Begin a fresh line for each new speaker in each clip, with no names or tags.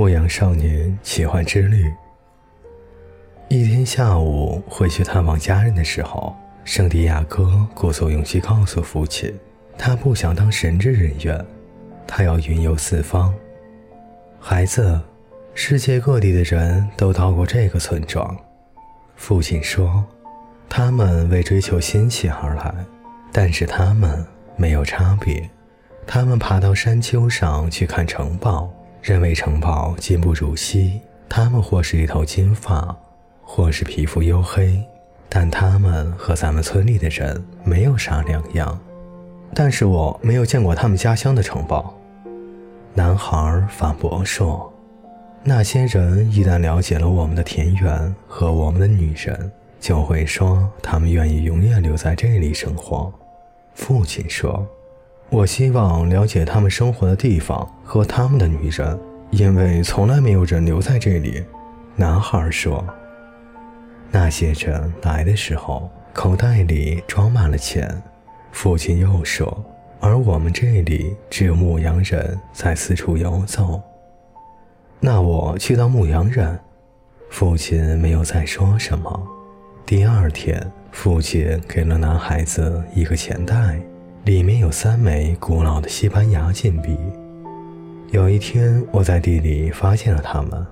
牧羊少年奇幻之旅。一天下午回去探望家人的时候，圣地亚哥鼓足勇气告诉父亲，他不想当神职人员，他要云游四方。孩子，世界各地的人都到过这个村庄。父亲说，他们为追求新奇而来，但是他们没有差别。他们爬到山丘上去看城堡。认为城堡金不如稀，他们或是一头金发，或是皮肤黝黑，但他们和咱们村里的人没有啥两样。但是我没有见过他们家乡的城堡。男孩反驳说：“那些人一旦了解了我们的田园和我们的女人，就会说他们愿意永远留在这里生活。”父亲说。我希望了解他们生活的地方和他们的女人，因为从来没有人留在这里。男孩说：“那些人来的时候，口袋里装满了钱。”父亲又说：“而我们这里只有牧羊人在四处游走。”那我去当牧羊人。父亲没有再说什么。第二天，父亲给了男孩子一个钱袋。里面有三枚古老的西班牙金币。有一天，我在地里发现了它们。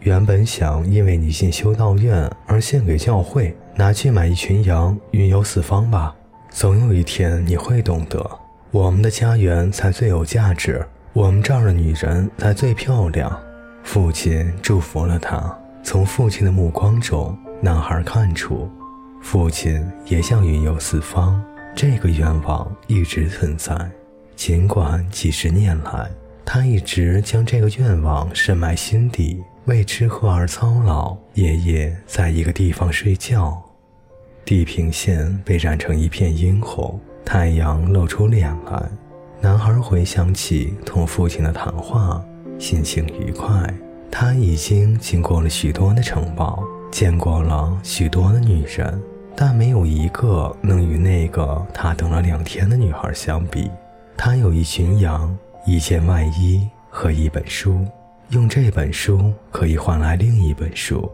原本想因为你进修道院而献给教会，拿去买一群羊，云游四方吧。总有一天你会懂得，我们的家园才最有价值，我们这儿的女人才最漂亮。父亲祝福了他。从父亲的目光中，男孩看出，父亲也想云游四方。这个愿望一直存在，尽管几十年来，他一直将这个愿望深埋心底，为吃喝而操劳，夜夜在一个地方睡觉。地平线被染成一片殷红，太阳露出脸来。男孩回想起同父亲的谈话，心情愉快。他已经经过了许多的城堡，见过了许多的女人。但没有一个能与那个他等了两天的女孩相比。他有一群羊，一件外衣和一本书，用这本书可以换来另一本书。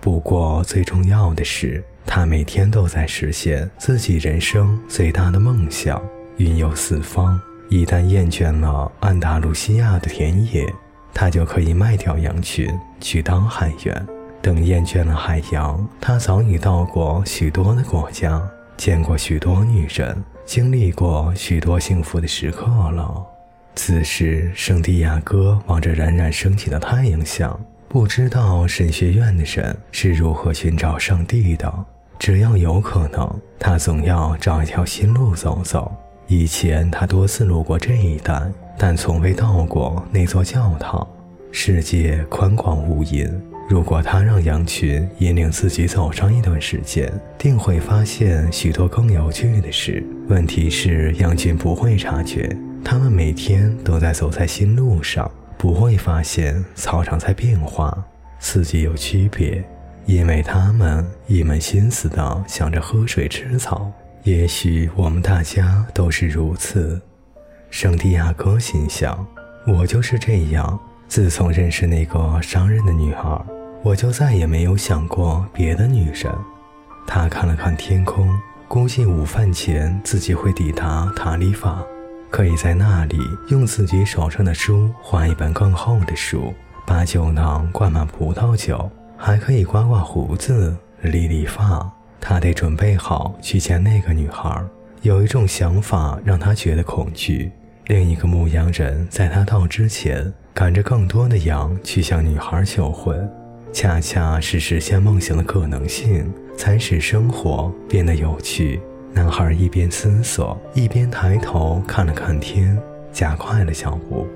不过最重要的是，他每天都在实现自己人生最大的梦想——云游四方。一旦厌倦了安达卢西亚的田野，他就可以卖掉羊群，去当汉员。等厌倦了海洋，他早已到过许多的国家，见过许多女人，经历过许多幸福的时刻了。此时，圣地亚哥望着冉冉升起的太阳，想：不知道神学院的人是如何寻找上帝的。只要有可能，他总要找一条新路走走。以前他多次路过这一带，但从未到过那座教堂。世界宽广无垠。如果他让羊群引领自己走上一段时间，定会发现许多更有趣的事。问题是，羊群不会察觉，他们每天都在走在新路上，不会发现草场在变化，四季有区别，因为他们一门心思的想着喝水吃草。也许我们大家都是如此。圣地亚哥心想：我就是这样。自从认识那个商人的女孩。我就再也没有想过别的女人。他看了看天空，估计午饭前自己会抵达塔里法，可以在那里用自己手上的书换一本更厚的书，把酒囊灌满葡萄酒，还可以刮刮胡子、理理发。他得准备好去见那个女孩。有一种想法让他觉得恐惧：另一个牧羊人在他到之前赶着更多的羊去向女孩求婚。恰恰是实现梦想的可能性，才使生活变得有趣。男孩一边思索，一边抬头看了看天，加快了脚步。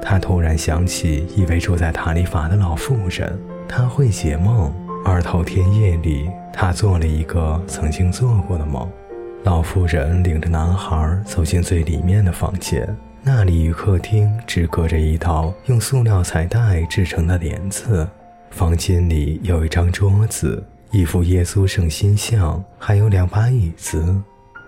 他突然想起一位住在塔里法的老妇人，他会解梦，而头天夜里，他做了一个曾经做过的梦。老妇人领着男孩走进最里面的房间，那里与客厅只隔着一道用塑料彩带制成的帘子。房间里有一张桌子，一幅耶稣圣心像，还有两把椅子。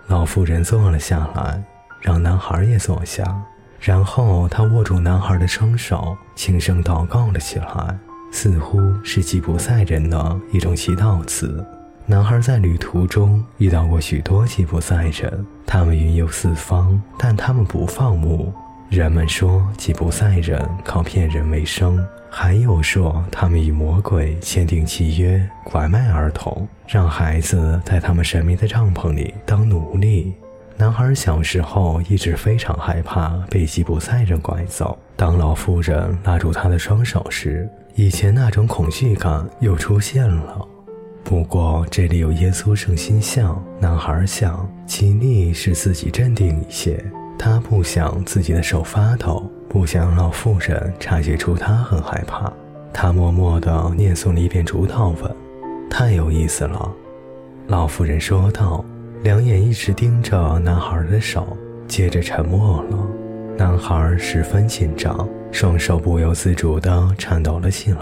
老妇人坐了下来，让男孩也坐下。然后他握住男孩的双手，轻声祷告了起来，似乎是吉普赛人的一种祈祷词。男孩在旅途中遇到过许多吉普赛人，他们云游四方，但他们不放牧。人们说吉普赛人靠骗人为生，还有说他们与魔鬼签订契约，拐卖儿童，让孩子在他们神秘的帐篷里当奴隶。男孩小时候一直非常害怕被吉普赛人拐走。当老妇人拉住他的双手时，以前那种恐惧感又出现了。不过这里有耶稣圣心像，男孩想尽力使自己镇定一些。他不想自己的手发抖，不想老妇人察觉出他很害怕。他默默地念诵了一遍主祷文，太有意思了。老妇人说道，两眼一直盯着男孩的手，接着沉默了。男孩十分紧张，双手不由自主地颤抖了起来。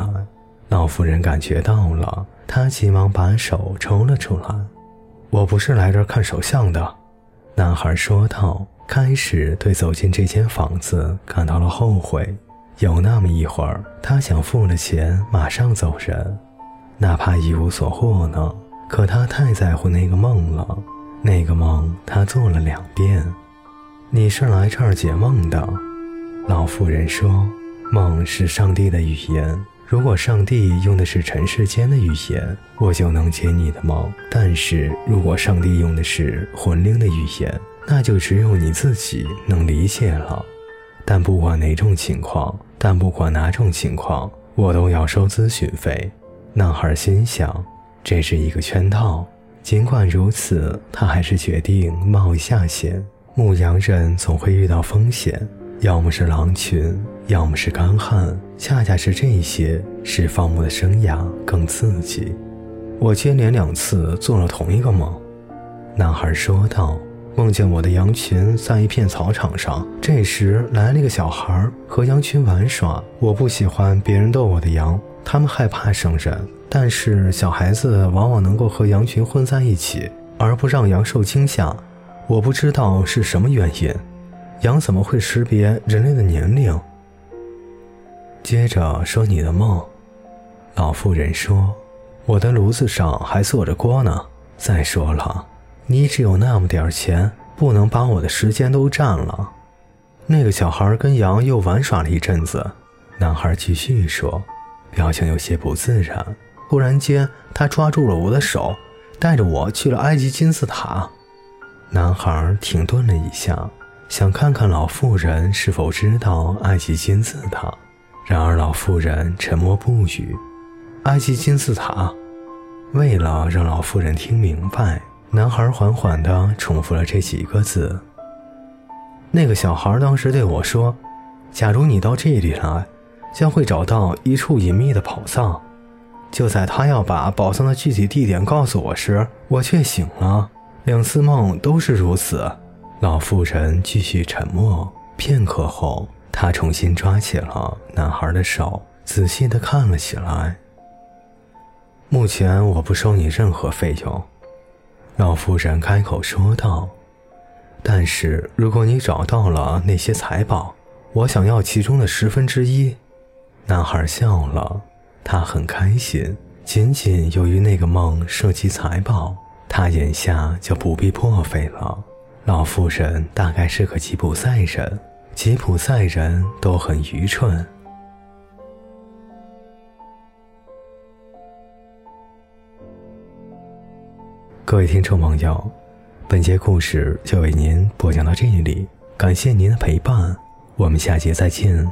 老妇人感觉到了。他急忙把手抽了出来。“我不是来这儿看手相的。”男孩说道，开始对走进这间房子感到了后悔。有那么一会儿，他想付了钱马上走人，哪怕一无所获呢。可他太在乎那个梦了，那个梦他做了两遍。你是来这儿解梦的？老妇人说：“梦是上帝的语言。”如果上帝用的是尘世间的语言，我就能解你的梦；但是如果上帝用的是魂灵的语言，那就只有你自己能理解了。但不管哪种情况，但不管哪种情况，我都要收咨询费。男孩心想，这是一个圈套。尽管如此，他还是决定冒一下险。牧羊人总会遇到风险。要么是狼群，要么是干旱，恰恰是这些使放牧的生涯更刺激。我接连两次做了同一个梦，男孩说道：“梦见我的羊群在一片草场上，这时来了一个小孩和羊群玩耍。我不喜欢别人逗我的羊，他们害怕生人，但是小孩子往往能够和羊群混在一起，而不让羊受惊吓。我不知道是什么原因。”羊怎么会识别人类的年龄？接着说你的梦。老妇人说：“我的炉子上还做着锅呢。再说了，你只有那么点钱，不能把我的时间都占了。”那个小孩跟羊又玩耍了一阵子。男孩继续说，表情有些不自然。忽然间，他抓住了我的手，带着我去了埃及金字塔。男孩停顿了一下。想看看老妇人是否知道埃及金字塔，然而老妇人沉默不语。埃及金字塔。为了让老妇人听明白，男孩缓缓地重复了这几个字。那个小孩当时对我说：“假如你到这里来，将会找到一处隐秘的宝藏。”就在他要把宝藏的具体地点告诉我时，我却醒了。两次梦都是如此。老妇人继续沉默，片刻后，她重新抓起了男孩的手，仔细地看了起来。目前我不收你任何费用，老妇人开口说道。但是如果你找到了那些财宝，我想要其中的十分之一。男孩笑了，他很开心，仅仅由于那个梦涉及财宝，他眼下就不必破费了。老妇人大概是个吉普赛人，吉普赛人都很愚蠢。各位听众朋友，本节故事就为您播讲到这里，感谢您的陪伴，我们下节再见。